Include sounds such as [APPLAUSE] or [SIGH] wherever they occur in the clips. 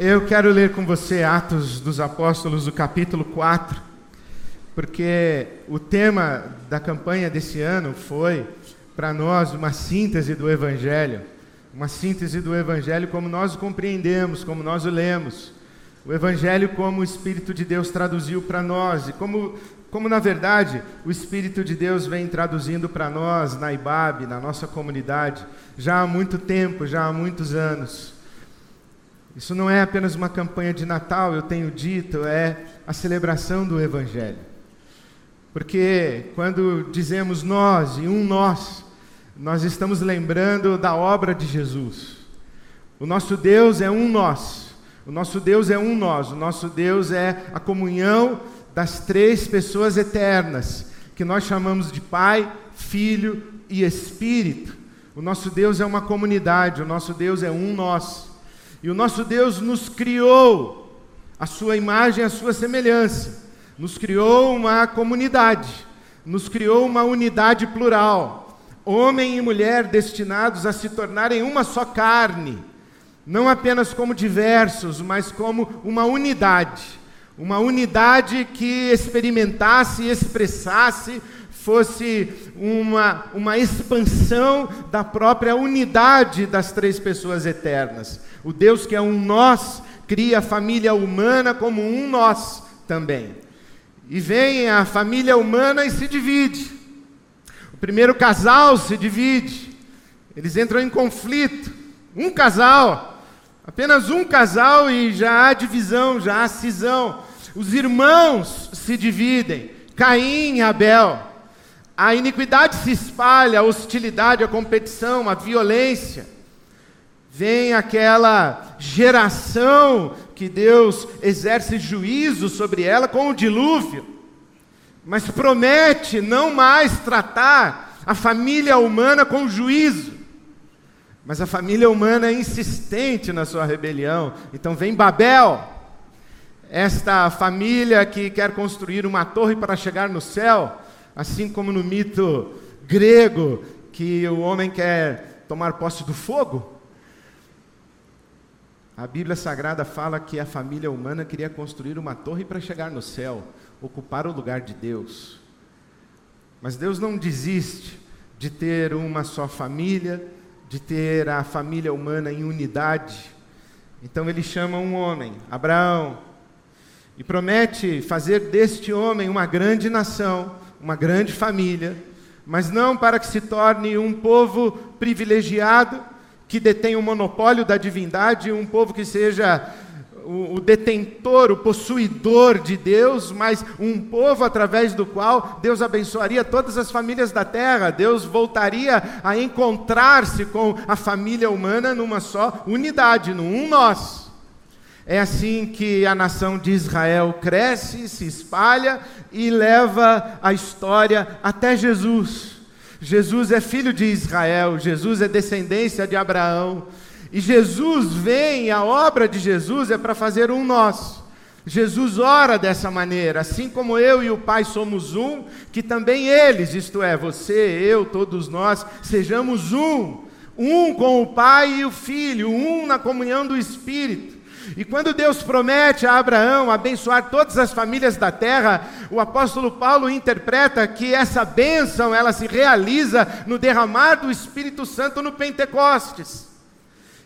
Eu quero ler com você Atos dos Apóstolos, o capítulo 4, porque o tema da campanha desse ano foi, para nós, uma síntese do Evangelho. Uma síntese do Evangelho como nós o compreendemos, como nós o lemos. O Evangelho como o Espírito de Deus traduziu para nós e como, como, na verdade, o Espírito de Deus vem traduzindo para nós na IBAB, na nossa comunidade, já há muito tempo, já há muitos anos. Isso não é apenas uma campanha de Natal, eu tenho dito, é a celebração do Evangelho. Porque quando dizemos nós e um nós, nós estamos lembrando da obra de Jesus. O nosso Deus é um nós. O nosso Deus é um nós. O nosso Deus é a comunhão das três pessoas eternas, que nós chamamos de Pai, Filho e Espírito. O nosso Deus é uma comunidade, o nosso Deus é um nós. E o nosso Deus nos criou a sua imagem, a sua semelhança. Nos criou uma comunidade, nos criou uma unidade plural. Homem e mulher destinados a se tornarem uma só carne, não apenas como diversos, mas como uma unidade. Uma unidade que experimentasse e expressasse fosse uma, uma expansão da própria unidade das três pessoas eternas. O Deus que é um nós, cria a família humana como um nós também. E vem a família humana e se divide. O primeiro casal se divide. Eles entram em conflito. Um casal, apenas um casal e já há divisão, já há cisão. Os irmãos se dividem. Caim e Abel. A iniquidade se espalha, a hostilidade, a competição, a violência. Vem aquela geração que Deus exerce juízo sobre ela com o dilúvio, mas promete não mais tratar a família humana com juízo. Mas a família humana é insistente na sua rebelião. Então vem Babel, esta família que quer construir uma torre para chegar no céu Assim como no mito grego, que o homem quer tomar posse do fogo, a Bíblia Sagrada fala que a família humana queria construir uma torre para chegar no céu, ocupar o lugar de Deus. Mas Deus não desiste de ter uma só família, de ter a família humana em unidade. Então ele chama um homem, Abraão, e promete fazer deste homem uma grande nação uma grande família, mas não para que se torne um povo privilegiado, que detém o monopólio da divindade, um povo que seja o, detentor, o possuidor de Deus, mas um povo através do qual Deus abençoaria todas as famílias da terra. Deus voltaria a encontrar-se com a família humana numa só unidade, num nós. É assim que a nação de Israel cresce, se espalha e leva a história até Jesus. Jesus é filho de Israel, Jesus é descendência de Abraão. E Jesus vem, a obra de Jesus é para fazer um nós. Jesus ora dessa maneira, assim como eu e o Pai somos um, que também eles, isto é, você, eu, todos nós, sejamos um. Um com o Pai e o Filho, um na comunhão do Espírito. E quando Deus promete a Abraão abençoar todas as famílias da terra, o apóstolo Paulo interpreta que essa bênção ela se realiza no derramar do Espírito Santo no Pentecostes.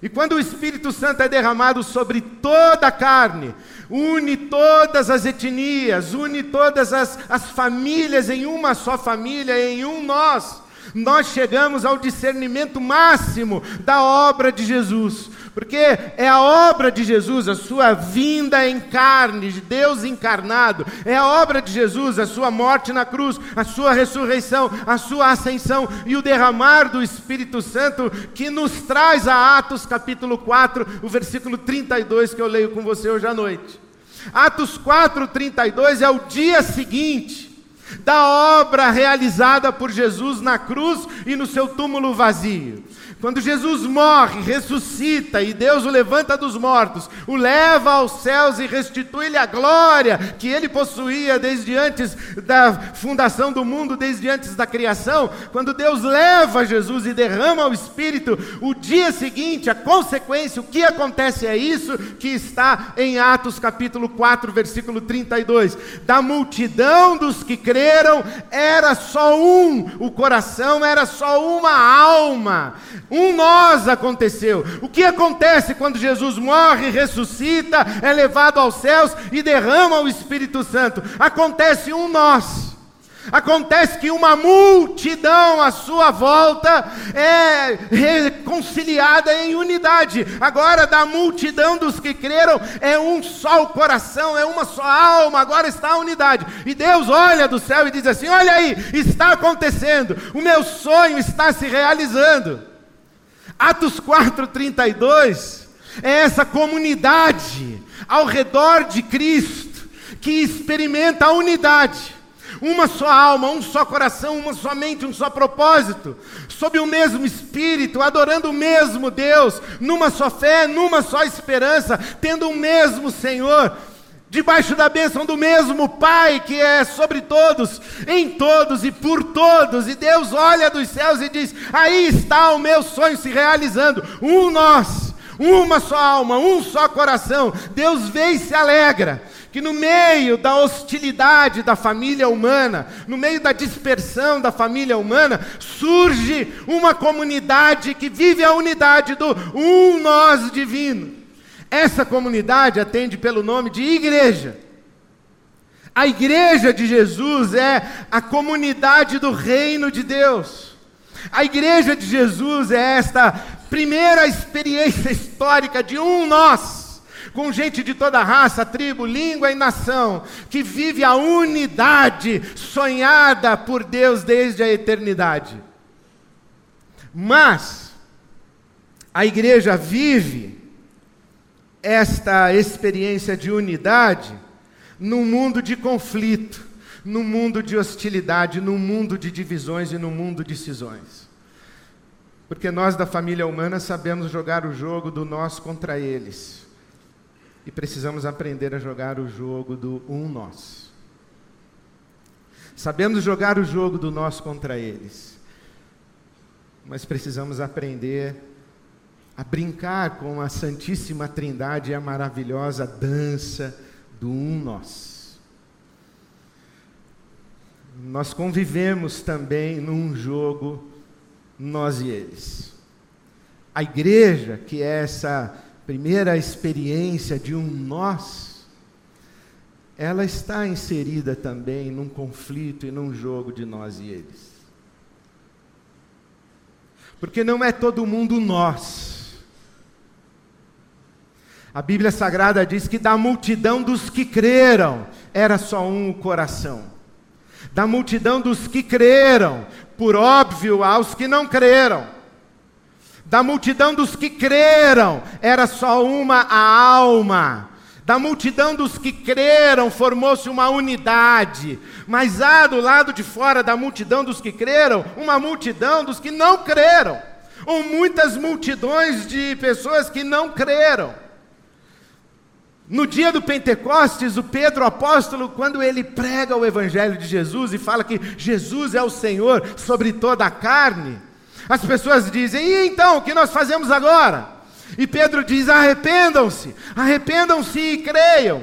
E quando o Espírito Santo é derramado sobre toda a carne, une todas as etnias, une todas as, as famílias em uma só família, em um nós, nós chegamos ao discernimento máximo da obra de Jesus. Porque é a obra de Jesus, a sua vinda em carne, de Deus encarnado, é a obra de Jesus, a sua morte na cruz, a sua ressurreição, a sua ascensão e o derramar do Espírito Santo que nos traz a Atos capítulo 4, o versículo 32 que eu leio com você hoje à noite. Atos 4, 32 é o dia seguinte da obra realizada por Jesus na cruz e no seu túmulo vazio. Quando Jesus morre, ressuscita e Deus o levanta dos mortos, o leva aos céus e restitui-lhe a glória que ele possuía desde antes da fundação do mundo, desde antes da criação. Quando Deus leva Jesus e derrama o Espírito, o dia seguinte, a consequência, o que acontece é isso que está em Atos capítulo 4, versículo 32. Da multidão dos que creram, era só um, o coração era só uma alma. Um nós aconteceu. O que acontece quando Jesus morre, ressuscita, é levado aos céus e derrama o Espírito Santo? Acontece um nós. Acontece que uma multidão à sua volta é reconciliada em unidade. Agora, da multidão dos que creram, é um só o coração, é uma só alma. Agora está a unidade. E Deus olha do céu e diz assim: Olha aí, está acontecendo, o meu sonho está se realizando. Atos 4:32 é essa comunidade ao redor de Cristo que experimenta a unidade. Uma só alma, um só coração, uma só mente, um só propósito, sob o mesmo Espírito, adorando o mesmo Deus, numa só fé, numa só esperança, tendo o mesmo Senhor, debaixo da bênção do mesmo Pai que é sobre todos, em todos e por todos. E Deus olha dos céus e diz: Aí está o meu sonho se realizando. Um nós, uma só alma, um só coração. Deus vê e se alegra. Que no meio da hostilidade da família humana, no meio da dispersão da família humana, surge uma comunidade que vive a unidade do um nós divino. Essa comunidade atende pelo nome de igreja. A igreja de Jesus é a comunidade do reino de Deus. A igreja de Jesus é esta primeira experiência histórica de um nós, com gente de toda raça, tribo, língua e nação, que vive a unidade sonhada por Deus desde a eternidade. Mas a igreja vive esta experiência de unidade num mundo de conflito, num mundo de hostilidade, num mundo de divisões e num mundo de cisões. Porque nós da família humana sabemos jogar o jogo do nós contra eles. E precisamos aprender a jogar o jogo do um nós. Sabemos jogar o jogo do nós contra eles. Mas precisamos aprender a brincar com a Santíssima Trindade e a maravilhosa dança do um nós. Nós convivemos também num jogo, nós e eles. A igreja, que é essa primeira experiência de um nós, ela está inserida também num conflito e num jogo de nós e eles. Porque não é todo mundo nós. A Bíblia Sagrada diz que da multidão dos que creram, era só um o coração. Da multidão dos que creram, por óbvio, aos que não creram. Da multidão dos que creram, era só uma a alma. Da multidão dos que creram, formou-se uma unidade. Mas há do lado de fora da multidão dos que creram, uma multidão dos que não creram. Ou muitas multidões de pessoas que não creram. No dia do Pentecostes, o Pedro apóstolo, quando ele prega o evangelho de Jesus e fala que Jesus é o Senhor sobre toda a carne, as pessoas dizem: "E então, o que nós fazemos agora?" E Pedro diz: "Arrependam-se, arrependam-se e creiam."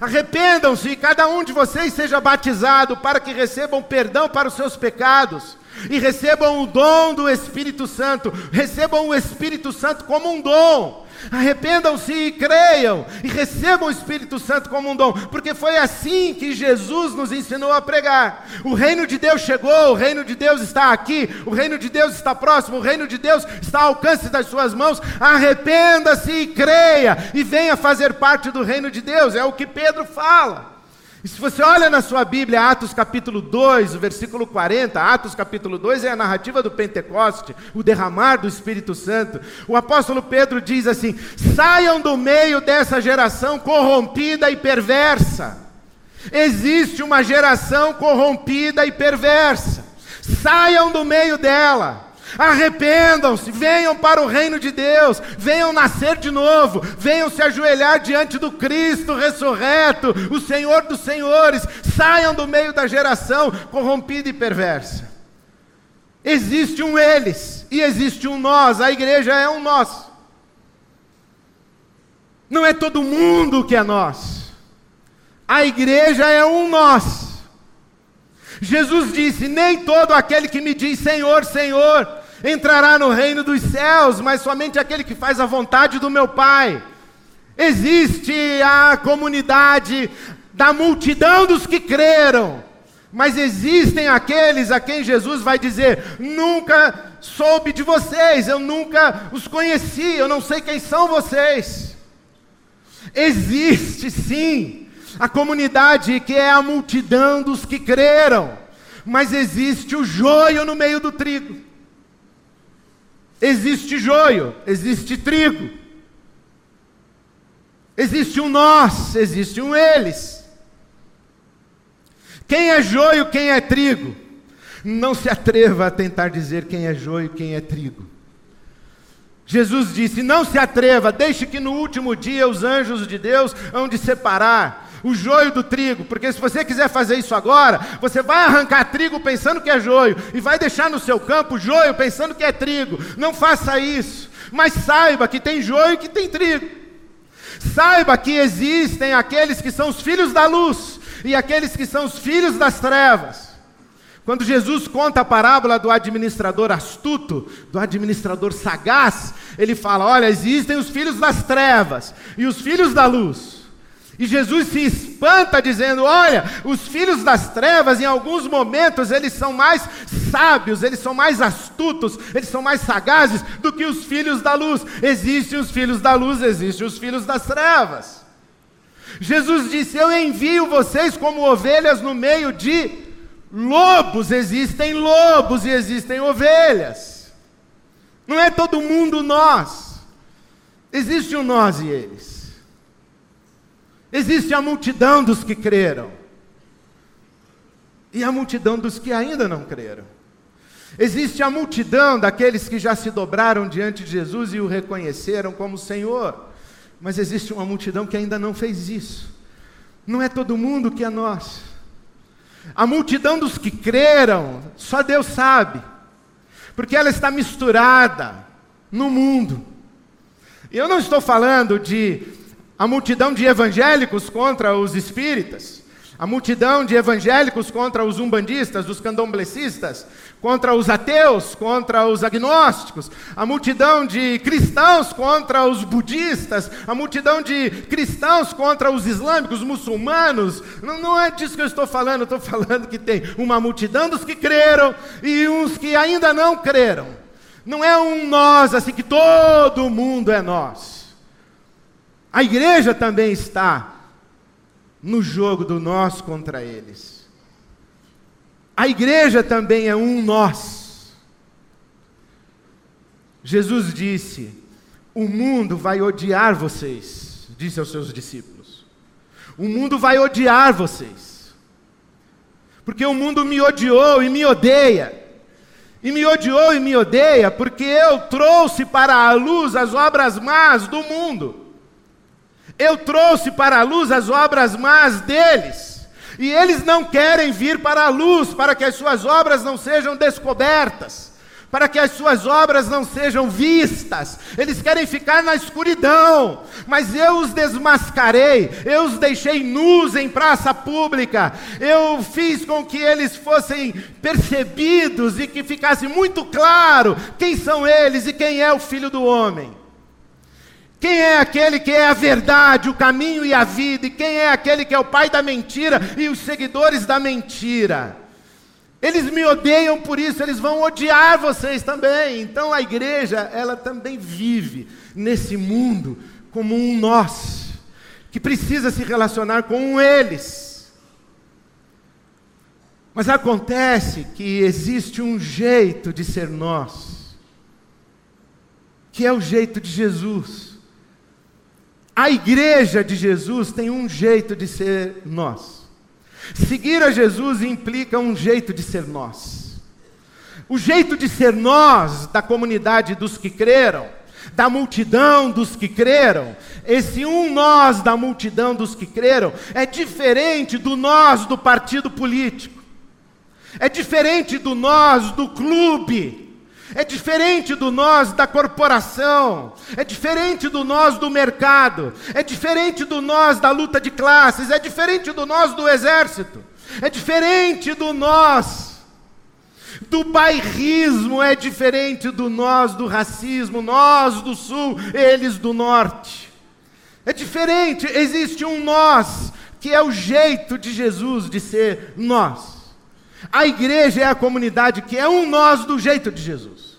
Arrependam-se e cada um de vocês seja batizado para que recebam perdão para os seus pecados e recebam o dom do Espírito Santo. Recebam o Espírito Santo como um dom. Arrependam-se e creiam e recebam o Espírito Santo como um dom, porque foi assim que Jesus nos ensinou a pregar. O reino de Deus chegou, o reino de Deus está aqui, o reino de Deus está próximo, o reino de Deus está ao alcance das suas mãos. Arrependa-se e creia e venha fazer parte do reino de Deus, é o que Pedro fala. E se você olha na sua Bíblia, Atos capítulo 2, o versículo 40, Atos capítulo 2 é a narrativa do Pentecoste, o derramar do Espírito Santo. O apóstolo Pedro diz assim: saiam do meio dessa geração corrompida e perversa. Existe uma geração corrompida e perversa. Saiam do meio dela. Arrependam-se, venham para o reino de Deus, venham nascer de novo, venham se ajoelhar diante do Cristo ressurreto, o Senhor dos Senhores, saiam do meio da geração corrompida e perversa. Existe um eles e existe um nós, a igreja é um nós. Não é todo mundo que é nós. A igreja é um nós. Jesus disse: Nem todo aquele que me diz Senhor, Senhor, entrará no reino dos céus, mas somente aquele que faz a vontade do meu Pai. Existe a comunidade da multidão dos que creram, mas existem aqueles a quem Jesus vai dizer: Nunca soube de vocês, eu nunca os conheci, eu não sei quem são vocês. Existe sim a comunidade que é a multidão dos que creram, mas existe o joio no meio do trigo. Existe joio, existe trigo. Existe um nós, existe um eles. Quem é joio, quem é trigo? Não se atreva a tentar dizer quem é joio, quem é trigo. Jesus disse: Não se atreva, deixe que no último dia os anjos de Deus hão de separar o joio do trigo, porque se você quiser fazer isso agora, você vai arrancar trigo pensando que é joio e vai deixar no seu campo joio pensando que é trigo. Não faça isso, mas saiba que tem joio e que tem trigo. Saiba que existem aqueles que são os filhos da luz e aqueles que são os filhos das trevas. Quando Jesus conta a parábola do administrador astuto, do administrador sagaz, ele fala: Olha, existem os filhos das trevas e os filhos da luz. E Jesus se espanta dizendo: Olha, os filhos das trevas, em alguns momentos, eles são mais sábios, eles são mais astutos, eles são mais sagazes do que os filhos da luz. Existem os filhos da luz, existem os filhos das trevas. Jesus disse: Eu envio vocês como ovelhas no meio de lobos. Existem lobos e existem ovelhas. Não é todo mundo nós. Existe um nós e eles. Existe a multidão dos que creram e a multidão dos que ainda não creram. Existe a multidão daqueles que já se dobraram diante de Jesus e o reconheceram como Senhor, mas existe uma multidão que ainda não fez isso. Não é todo mundo que é nós. A multidão dos que creram, só Deus sabe, porque ela está misturada no mundo. E eu não estou falando de a multidão de evangélicos contra os espíritas, a multidão de evangélicos contra os umbandistas, os candomblecistas, contra os ateus, contra os agnósticos, a multidão de cristãos contra os budistas, a multidão de cristãos contra os islâmicos, os muçulmanos. Não, não é disso que eu estou falando, eu estou falando que tem uma multidão dos que creram e uns que ainda não creram. Não é um nós assim que todo mundo é nós. A igreja também está no jogo do nós contra eles. A igreja também é um nós. Jesus disse: O mundo vai odiar vocês, disse aos seus discípulos. O mundo vai odiar vocês. Porque o mundo me odiou e me odeia. E me odiou e me odeia porque eu trouxe para a luz as obras más do mundo. Eu trouxe para a luz as obras más deles, e eles não querem vir para a luz para que as suas obras não sejam descobertas, para que as suas obras não sejam vistas. Eles querem ficar na escuridão, mas eu os desmascarei, eu os deixei nus em praça pública, eu fiz com que eles fossem percebidos e que ficasse muito claro quem são eles e quem é o filho do homem. Quem é aquele que é a verdade, o caminho e a vida? E quem é aquele que é o pai da mentira e os seguidores da mentira? Eles me odeiam por isso, eles vão odiar vocês também. Então a igreja, ela também vive nesse mundo como um nós, que precisa se relacionar com eles. Mas acontece que existe um jeito de ser nós, que é o jeito de Jesus. A igreja de Jesus tem um jeito de ser nós. Seguir a Jesus implica um jeito de ser nós. o jeito de ser nós, da comunidade dos que creram, da multidão dos que creram, esse um nós da multidão dos que creram, é diferente do nós do partido político, é diferente do nós do clube, é diferente do nós da corporação, é diferente do nós do mercado, é diferente do nós da luta de classes, é diferente do nós do exército, é diferente do nós do bairrismo, é diferente do nós do racismo, nós do sul, eles do norte. É diferente, existe um nós, que é o jeito de Jesus de ser nós. A igreja é a comunidade que é um nós do jeito de Jesus.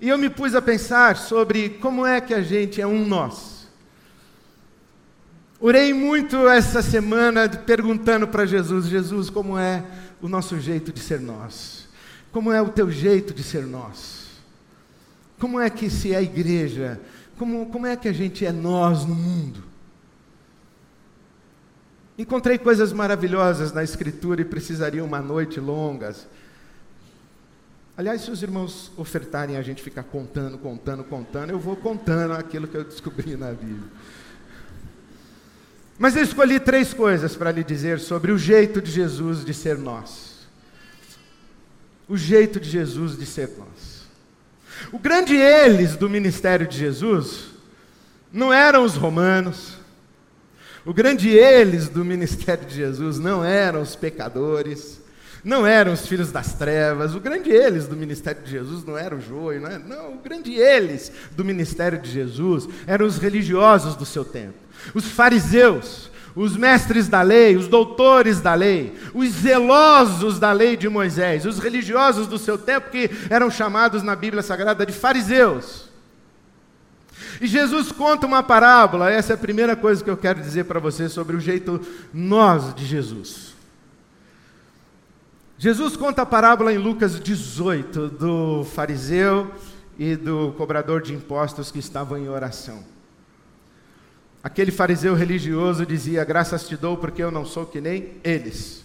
E eu me pus a pensar sobre como é que a gente é um nós. Orei muito essa semana perguntando para Jesus: Jesus, como é o nosso jeito de ser nós? Como é o teu jeito de ser nós? Como é que se é a igreja? Como, como é que a gente é nós no mundo? Encontrei coisas maravilhosas na Escritura e precisaria uma noite longa. Aliás, se os irmãos ofertarem a gente ficar contando, contando, contando, eu vou contando aquilo que eu descobri na Bíblia. Mas eu escolhi três coisas para lhe dizer sobre o jeito de Jesus de ser nós. O jeito de Jesus de ser nós. O grande eles do ministério de Jesus não eram os romanos, o grande eles do ministério de Jesus não eram os pecadores, não eram os filhos das trevas, o grande eles do ministério de Jesus não era o joio, não, era, não, o grande eles do ministério de Jesus eram os religiosos do seu tempo, os fariseus, os mestres da lei, os doutores da lei, os zelosos da lei de Moisés, os religiosos do seu tempo que eram chamados na Bíblia Sagrada de fariseus. E Jesus conta uma parábola, essa é a primeira coisa que eu quero dizer para você sobre o jeito nós de Jesus. Jesus conta a parábola em Lucas 18 do fariseu e do cobrador de impostos que estavam em oração. Aquele fariseu religioso dizia: Graças te dou porque eu não sou que nem eles.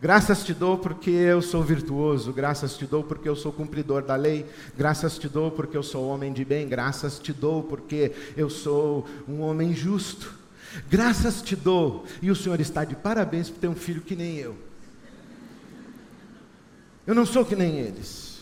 Graças te dou porque eu sou virtuoso, graças te dou porque eu sou cumpridor da lei, graças te dou porque eu sou homem de bem, graças te dou porque eu sou um homem justo. Graças te dou, e o Senhor está de parabéns por ter um filho que nem eu. Eu não sou que nem eles.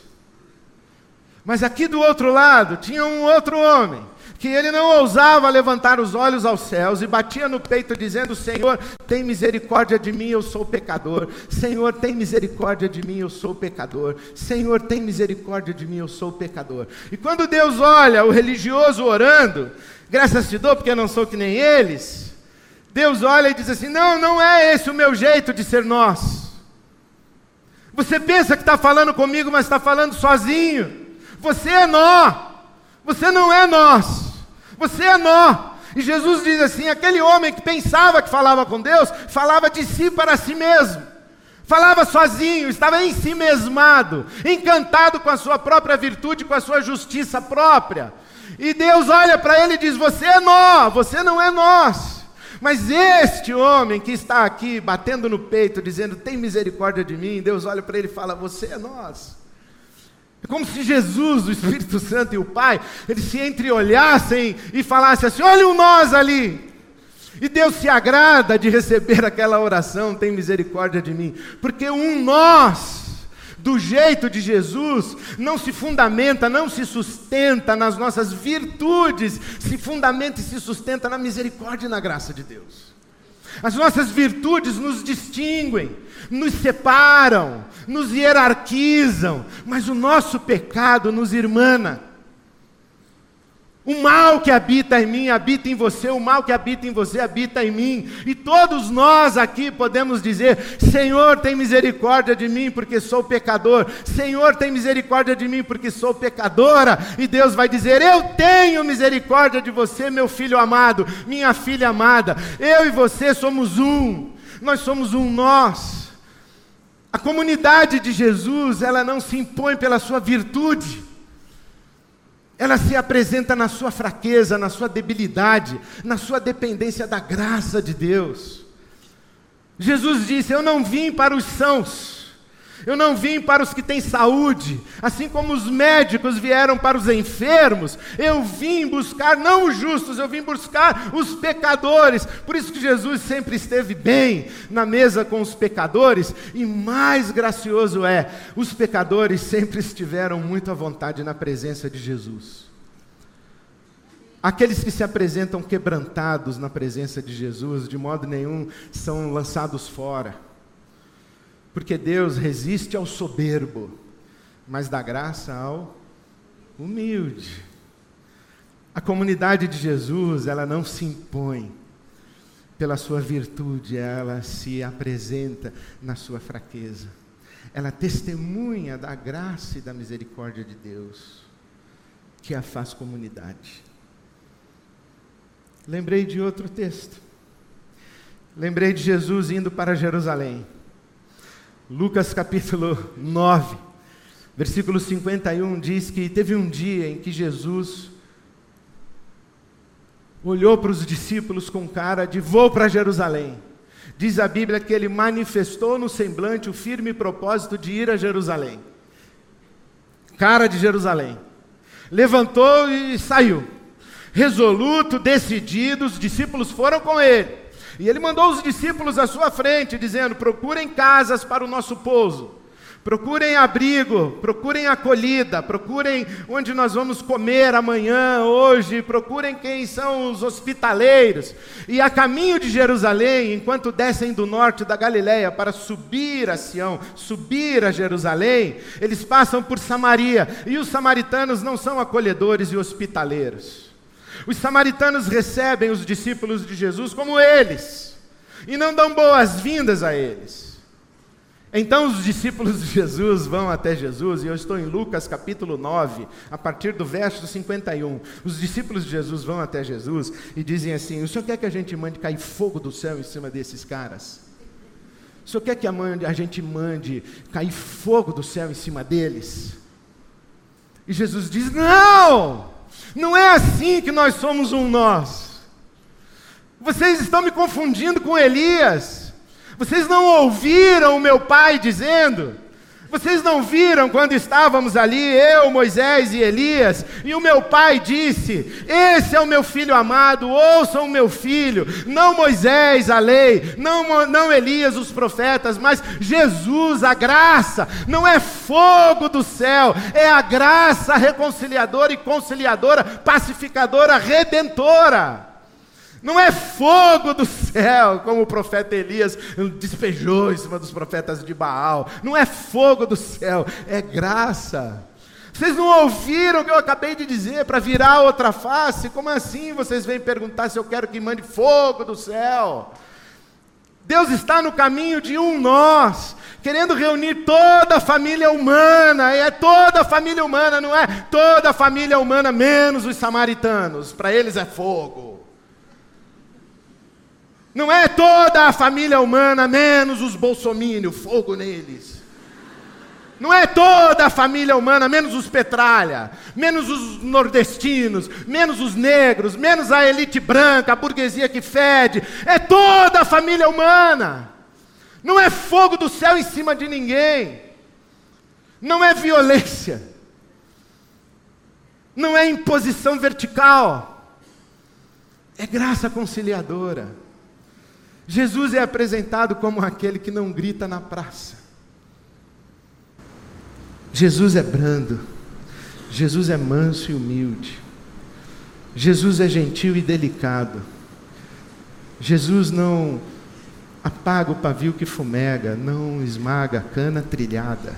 Mas aqui do outro lado tinha um outro homem que ele não ousava levantar os olhos aos céus e batia no peito dizendo: Senhor, tem misericórdia de mim, eu sou pecador. Senhor, tem misericórdia de mim, eu sou pecador. Senhor, tem misericórdia de mim, eu sou pecador. E quando Deus olha o religioso orando, graças te dou porque eu não sou que nem eles. Deus olha e diz assim: Não, não é esse o meu jeito de ser nós. Você pensa que está falando comigo, mas está falando sozinho. Você é nó. Você não é nós. Você é nó. E Jesus diz assim: aquele homem que pensava que falava com Deus, falava de si para si mesmo. Falava sozinho, estava em si mesmado, encantado com a sua própria virtude, com a sua justiça própria. E Deus olha para ele e diz: Você é nó, você não é nós. Mas este homem que está aqui batendo no peito, dizendo: Tem misericórdia de mim, Deus olha para ele e fala: Você é nós. É como se Jesus, o Espírito Santo e o Pai, eles se entreolhassem e falassem assim: olha o nós ali. E Deus se agrada de receber [LAUGHS] aquela oração, tem misericórdia de mim, porque um nós, do jeito de Jesus, não se fundamenta, não se sustenta nas nossas virtudes, se fundamenta e se sustenta na misericórdia e na graça de Deus. As nossas virtudes nos distinguem, nos separam, nos hierarquizam, mas o nosso pecado nos irmana. O mal que habita em mim habita em você, o mal que habita em você habita em mim. E todos nós aqui podemos dizer: Senhor, tem misericórdia de mim porque sou pecador. Senhor, tem misericórdia de mim porque sou pecadora. E Deus vai dizer: Eu tenho misericórdia de você, meu filho amado, minha filha amada. Eu e você somos um. Nós somos um nós. A comunidade de Jesus, ela não se impõe pela sua virtude ela se apresenta na sua fraqueza, na sua debilidade, na sua dependência da graça de Deus. Jesus disse: Eu não vim para os sãos, Eu não vim para os que têm saúde, assim como os médicos vieram para os enfermos. Eu vim buscar não os justos, eu vim buscar os pecadores. Por isso que Jesus sempre esteve bem na mesa com os pecadores. E mais gracioso é, os pecadores sempre estiveram muito à vontade na presença de Jesus. Aqueles que se apresentam quebrantados na presença de Jesus, de modo nenhum são lançados fora. Porque Deus resiste ao soberbo, mas dá graça ao humilde. A comunidade de Jesus, ela não se impõe pela sua virtude, ela se apresenta na sua fraqueza. Ela testemunha da graça e da misericórdia de Deus, que a faz comunidade. Lembrei de outro texto. Lembrei de Jesus indo para Jerusalém. Lucas capítulo 9, versículo 51 diz que teve um dia em que Jesus olhou para os discípulos com cara de vou para Jerusalém. Diz a Bíblia que ele manifestou no semblante o firme propósito de ir a Jerusalém. Cara de Jerusalém. Levantou e saiu. Resoluto, decidido, os discípulos foram com ele. E ele mandou os discípulos à sua frente, dizendo: procurem casas para o nosso pouso, procurem abrigo, procurem acolhida, procurem onde nós vamos comer amanhã, hoje, procurem quem são os hospitaleiros. E a caminho de Jerusalém, enquanto descem do norte da Galiléia para subir a Sião, subir a Jerusalém, eles passam por Samaria, e os samaritanos não são acolhedores e hospitaleiros. Os samaritanos recebem os discípulos de Jesus como eles, e não dão boas-vindas a eles. Então os discípulos de Jesus vão até Jesus, e eu estou em Lucas capítulo 9, a partir do verso 51. Os discípulos de Jesus vão até Jesus e dizem assim: O senhor quer que a gente mande cair fogo do céu em cima desses caras? O senhor quer que a gente mande cair fogo do céu em cima deles? E Jesus diz: Não! Não é assim que nós somos um nós. Vocês estão me confundindo com Elias. Vocês não ouviram o meu pai dizendo: vocês não viram quando estávamos ali, eu, Moisés e Elias, e o meu pai disse: Esse é o meu filho amado, ouçam o meu filho, não Moisés, a lei, não, não Elias, os profetas, mas Jesus, a graça, não é fogo do céu, é a graça reconciliadora e conciliadora, pacificadora, redentora. Não é fogo do céu, como o profeta Elias despejou em cima dos profetas de Baal. Não é fogo do céu, é graça. Vocês não ouviram o que eu acabei de dizer para virar outra face? Como assim vocês vêm perguntar se eu quero que mande fogo do céu? Deus está no caminho de um nós, querendo reunir toda a família humana, e é toda a família humana, não é toda a família humana menos os samaritanos, para eles é fogo. Não é toda a família humana, menos os bolsomínios, fogo neles. Não é toda a família humana, menos os petralha, menos os nordestinos, menos os negros, menos a elite branca, a burguesia que fede. É toda a família humana. Não é fogo do céu em cima de ninguém. Não é violência. Não é imposição vertical. É graça conciliadora. Jesus é apresentado como aquele que não grita na praça. Jesus é brando. Jesus é manso e humilde. Jesus é gentil e delicado. Jesus não apaga o pavio que fumega, não esmaga a cana trilhada.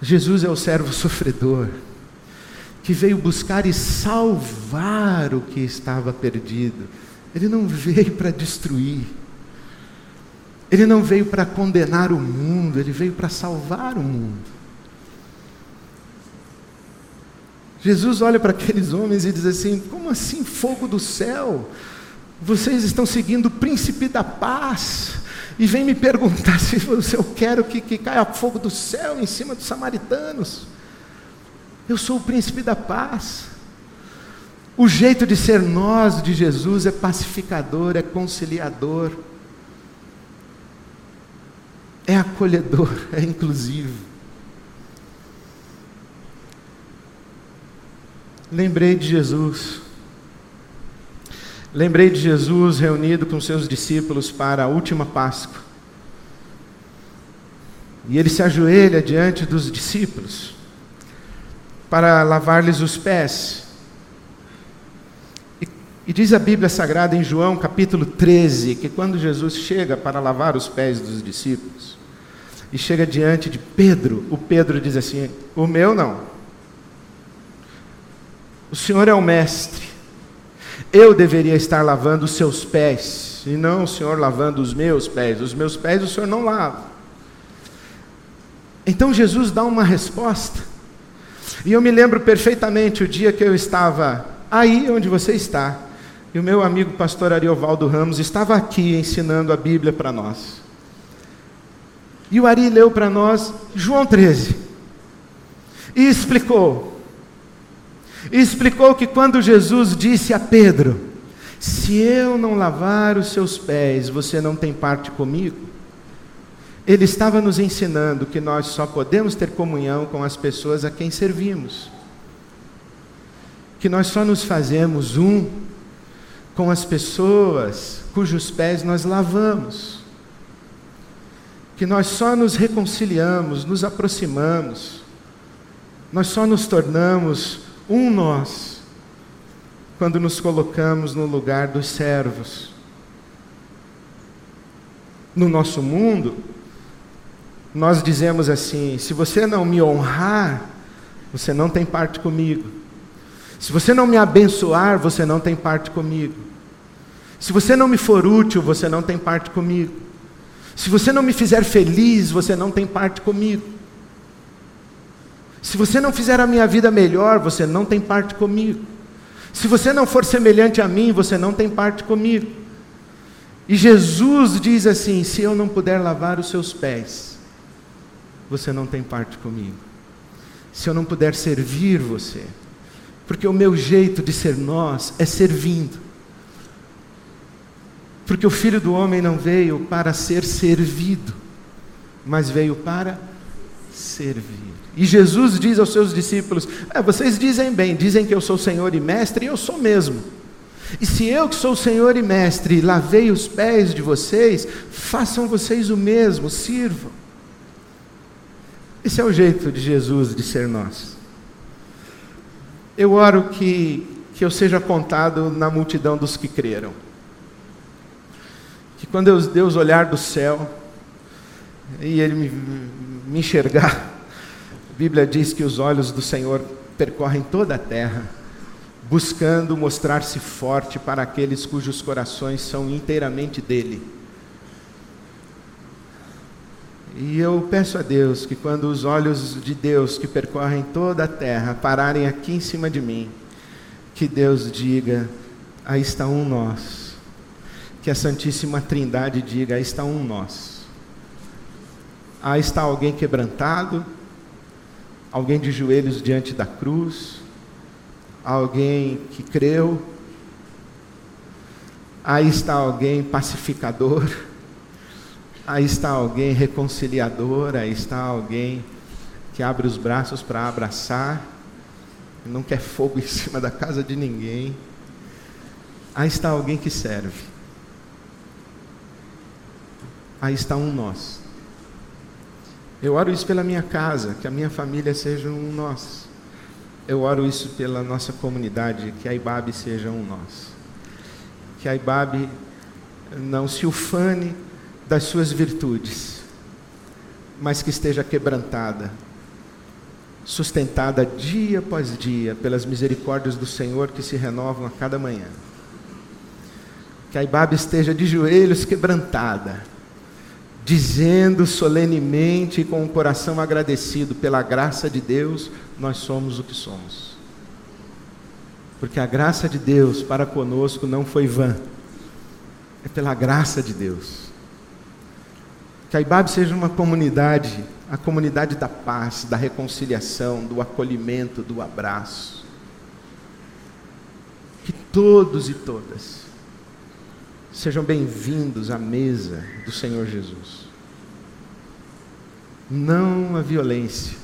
Jesus é o servo sofredor, que veio buscar e salvar o que estava perdido ele não veio para destruir. Ele não veio para condenar o mundo, ele veio para salvar o mundo. Jesus olha para aqueles homens e diz assim: Como assim, fogo do céu? Vocês estão seguindo o príncipe da paz. E vem me perguntar se eu quero que, que caia fogo do céu em cima dos samaritanos. Eu sou o príncipe da paz. O jeito de ser nós de Jesus é pacificador, é conciliador, é acolhedor, [LAUGHS] é inclusivo. Lembrei de Jesus. Lembrei de Jesus reunido com seus discípulos para a última Páscoa. E ele se ajoelha diante dos discípulos para lavar-lhes os pés. E, diz a Bíblia Sagrada em João capítulo 13 que quando Jesus chega para lavar os pés dos discípulos e chega diante de Pedro, o Pedro diz assim: O meu não. O Senhor é o mestre. Eu deveria estar lavando os seus pés, e não o Senhor lavando os meus pés. Os meus pés o Senhor não lava. Então Jesus dá uma resposta e eu me lembro perfeitamente o dia que eu estava aí onde você está. E o meu amigo pastor Ariovaldo Ramos estava aqui ensinando a Bíblia para nós. E o Ari leu para nós João 13. E explicou. E explicou que quando Jesus disse a Pedro: Se eu não lavar os seus pés, você não tem parte comigo. Ele estava nos ensinando que nós só podemos ter comunhão com as pessoas a quem servimos. Que nós só nos fazemos um com as pessoas cujos pés nós lavamos. Que nós só nos reconciliamos, nos aproximamos, nós só nos tornamos um nós quando nos colocamos no lugar dos servos. No nosso mundo, nós dizemos assim: se você não me honrar, você não tem parte comigo. Se você não me abençoar, você não tem parte comigo. Se você não me for útil, você não tem parte comigo. Se você não me fizer feliz, você não tem parte comigo. Se você não fizer a minha vida melhor, você não tem parte comigo. Se você não for semelhante a mim, você não tem parte comigo. E Jesus diz assim: se eu não puder lavar os seus pés, você não tem parte comigo. Se eu não puder servir você, porque o meu jeito de ser nós é servindo. Porque o filho do homem não veio para ser servido, mas veio para servir. E Jesus diz aos seus discípulos: é, vocês dizem bem, dizem que eu sou Senhor e Mestre, e eu sou mesmo. E se eu que sou Senhor e Mestre lavei os pés de vocês, façam vocês o mesmo, sirvam. Esse é o jeito de Jesus de ser nós. Eu oro que, que eu seja contado na multidão dos que creram. Que quando Deus, olhar do céu e Ele me, me enxergar, a Bíblia diz que os olhos do Senhor percorrem toda a terra, buscando mostrar-se forte para aqueles cujos corações são inteiramente dele. E eu peço a Deus que quando os olhos de Deus que percorrem toda a terra pararem aqui em cima de mim, que Deus diga: aí está um nós. Que a Santíssima Trindade diga: aí está um nós. Aí está alguém quebrantado, alguém de joelhos diante da cruz, alguém que creu, aí está alguém pacificador Aí está alguém reconciliador, aí está alguém que abre os braços para abraçar, não quer fogo [LAUGHS] em cima da casa de ninguém. Aí está alguém que serve. Aí está um nós. Eu oro isso pela minha casa, que a minha família seja um nós. Eu oro isso pela nossa comunidade, que a IBAB seja um nós. Que a IBAB não se ufane das suas virtudes, mas que esteja quebrantada, sustentada dia após dia pelas misericórdias do Senhor que se renovam a cada manhã. Que a Ibabe esteja de joelhos quebrantada, dizendo solenemente e com o coração agradecido pela graça de Deus, nós somos o que somos. Porque a graça de Deus para conosco não foi vã, é pela graça de Deus. Que a IBAB seja uma comunidade, a comunidade da paz, da reconciliação, do acolhimento, do abraço. Que todos e todas sejam bem-vindos à mesa do Senhor Jesus. não a violência,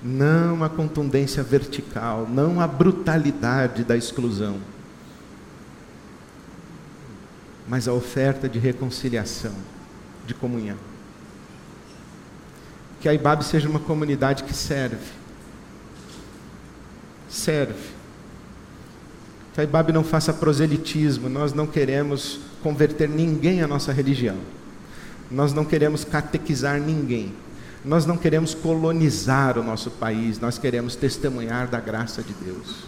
não a contundência vertical, não a brutalidade da exclusão, mas a oferta de reconciliação, de comunhão. Que a IBAB seja uma comunidade que serve. Serve. Que a IBAB não faça proselitismo, nós não queremos converter ninguém à nossa religião. Nós não queremos catequizar ninguém. Nós não queremos colonizar o nosso país, nós queremos testemunhar da graça de Deus.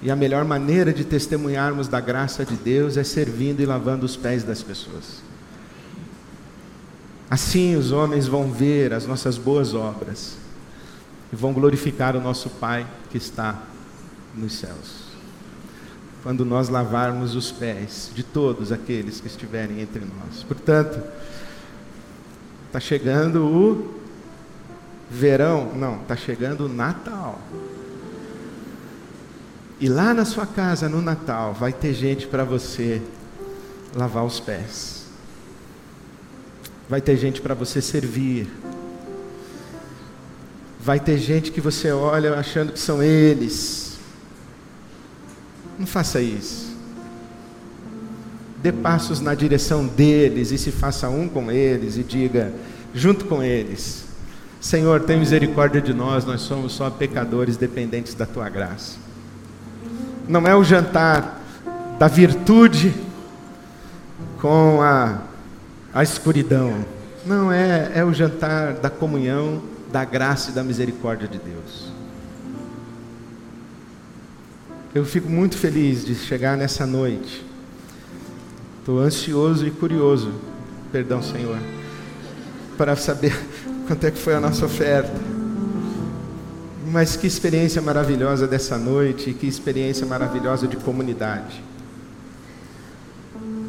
E a melhor maneira de testemunharmos da graça de Deus é servindo e lavando os pés das pessoas. Assim os homens vão ver as nossas boas obras e vão glorificar o nosso Pai que está nos céus. Quando nós lavarmos os pés de todos aqueles que estiverem entre nós. Portanto, está chegando o verão, não, está chegando o Natal. E lá na sua casa, no Natal, vai ter gente para você lavar os pés. Vai ter gente para você servir. Vai ter gente que você olha achando que são eles. Não faça isso. Dê passos na direção deles e se faça um com eles e diga, junto com eles: Senhor, tem misericórdia de nós, nós somos só pecadores dependentes da tua graça. Não é o jantar da virtude com a, a escuridão. Não é, é o jantar da comunhão, da graça e da misericórdia de Deus. Eu fico muito feliz de chegar nessa noite. Estou ansioso e curioso, perdão, Senhor, para saber [LAUGHS] quanto é que foi a nossa oferta. Mas que experiência maravilhosa dessa noite, que experiência maravilhosa de comunidade.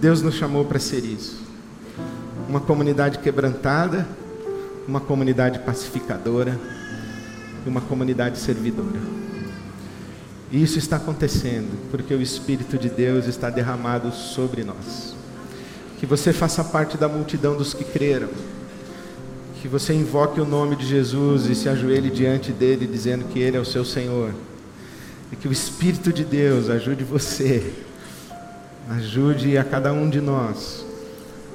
Deus nos chamou para ser isso. Uma comunidade quebrantada, uma comunidade pacificadora e uma comunidade servidora. E isso está acontecendo porque o Espírito de Deus está derramado sobre nós. Que você faça parte da multidão dos que creram que você invoque o nome de Jesus e se ajoelhe diante dele, dizendo que ele é o seu Senhor. E que o Espírito de Deus ajude você, ajude a cada um de nós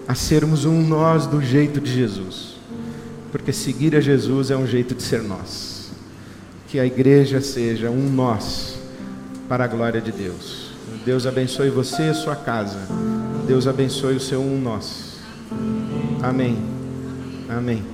a sermos um nós do jeito de Jesus. Porque seguir a Jesus é um jeito de ser nós. Que a igreja seja um nós para a glória de Deus. Deus abençoe você e sua casa. Deus abençoe o seu um nós. Amém. Amém.